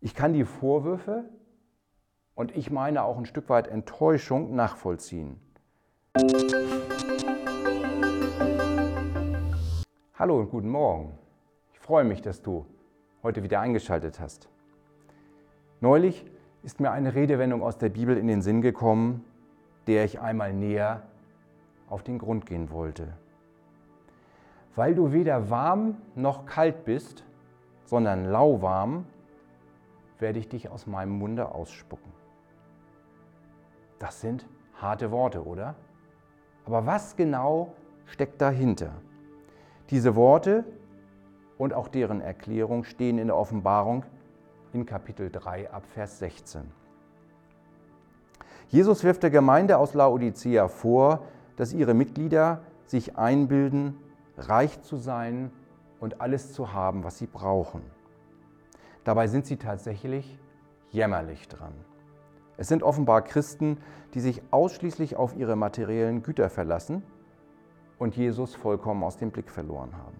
Ich kann die Vorwürfe und ich meine auch ein Stück weit Enttäuschung nachvollziehen. Hallo und guten Morgen. Ich freue mich, dass du heute wieder eingeschaltet hast. Neulich ist mir eine Redewendung aus der Bibel in den Sinn gekommen, der ich einmal näher auf den Grund gehen wollte. Weil du weder warm noch kalt bist, sondern lauwarm, werde ich dich aus meinem Munde ausspucken. Das sind harte Worte, oder? Aber was genau steckt dahinter? Diese Worte und auch deren Erklärung stehen in der Offenbarung in Kapitel 3 ab Vers 16. Jesus wirft der Gemeinde aus Laodicea vor, dass ihre Mitglieder sich einbilden, reich zu sein und alles zu haben, was sie brauchen. Dabei sind sie tatsächlich jämmerlich dran. Es sind offenbar Christen, die sich ausschließlich auf ihre materiellen Güter verlassen und Jesus vollkommen aus dem Blick verloren haben.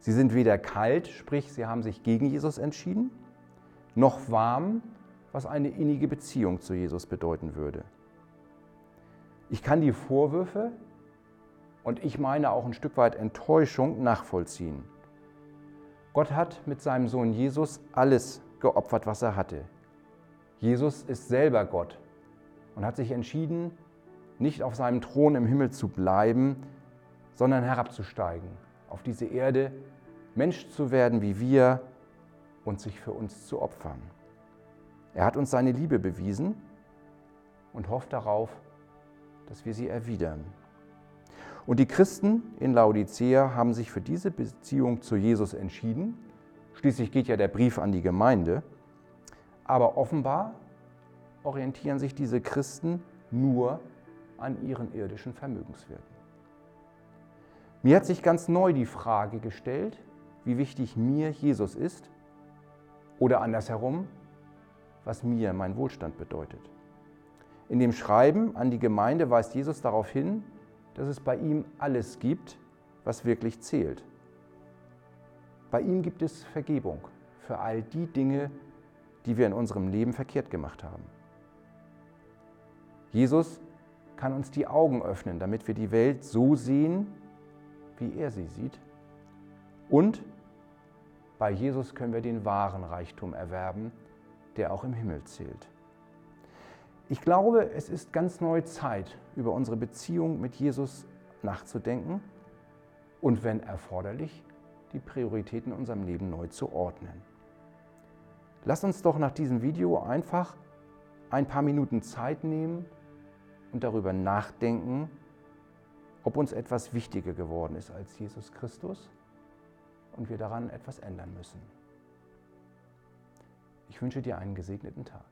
Sie sind weder kalt, sprich sie haben sich gegen Jesus entschieden, noch warm, was eine innige Beziehung zu Jesus bedeuten würde. Ich kann die Vorwürfe und ich meine auch ein Stück weit Enttäuschung nachvollziehen. Gott hat mit seinem Sohn Jesus alles geopfert, was er hatte. Jesus ist selber Gott und hat sich entschieden, nicht auf seinem Thron im Himmel zu bleiben, sondern herabzusteigen auf diese Erde, Mensch zu werden wie wir und sich für uns zu opfern. Er hat uns seine Liebe bewiesen und hofft darauf, dass wir sie erwidern. Und die Christen in Laodicea haben sich für diese Beziehung zu Jesus entschieden. Schließlich geht ja der Brief an die Gemeinde. Aber offenbar orientieren sich diese Christen nur an ihren irdischen Vermögenswerten. Mir hat sich ganz neu die Frage gestellt, wie wichtig mir Jesus ist oder andersherum, was mir mein Wohlstand bedeutet. In dem Schreiben an die Gemeinde weist Jesus darauf hin, dass es bei ihm alles gibt, was wirklich zählt. Bei ihm gibt es Vergebung für all die Dinge, die wir in unserem Leben verkehrt gemacht haben. Jesus kann uns die Augen öffnen, damit wir die Welt so sehen, wie er sie sieht. Und bei Jesus können wir den wahren Reichtum erwerben, der auch im Himmel zählt. Ich glaube, es ist ganz neue Zeit, über unsere Beziehung mit Jesus nachzudenken und, wenn erforderlich, die Prioritäten in unserem Leben neu zu ordnen. Lass uns doch nach diesem Video einfach ein paar Minuten Zeit nehmen und darüber nachdenken, ob uns etwas wichtiger geworden ist als Jesus Christus und wir daran etwas ändern müssen. Ich wünsche dir einen gesegneten Tag.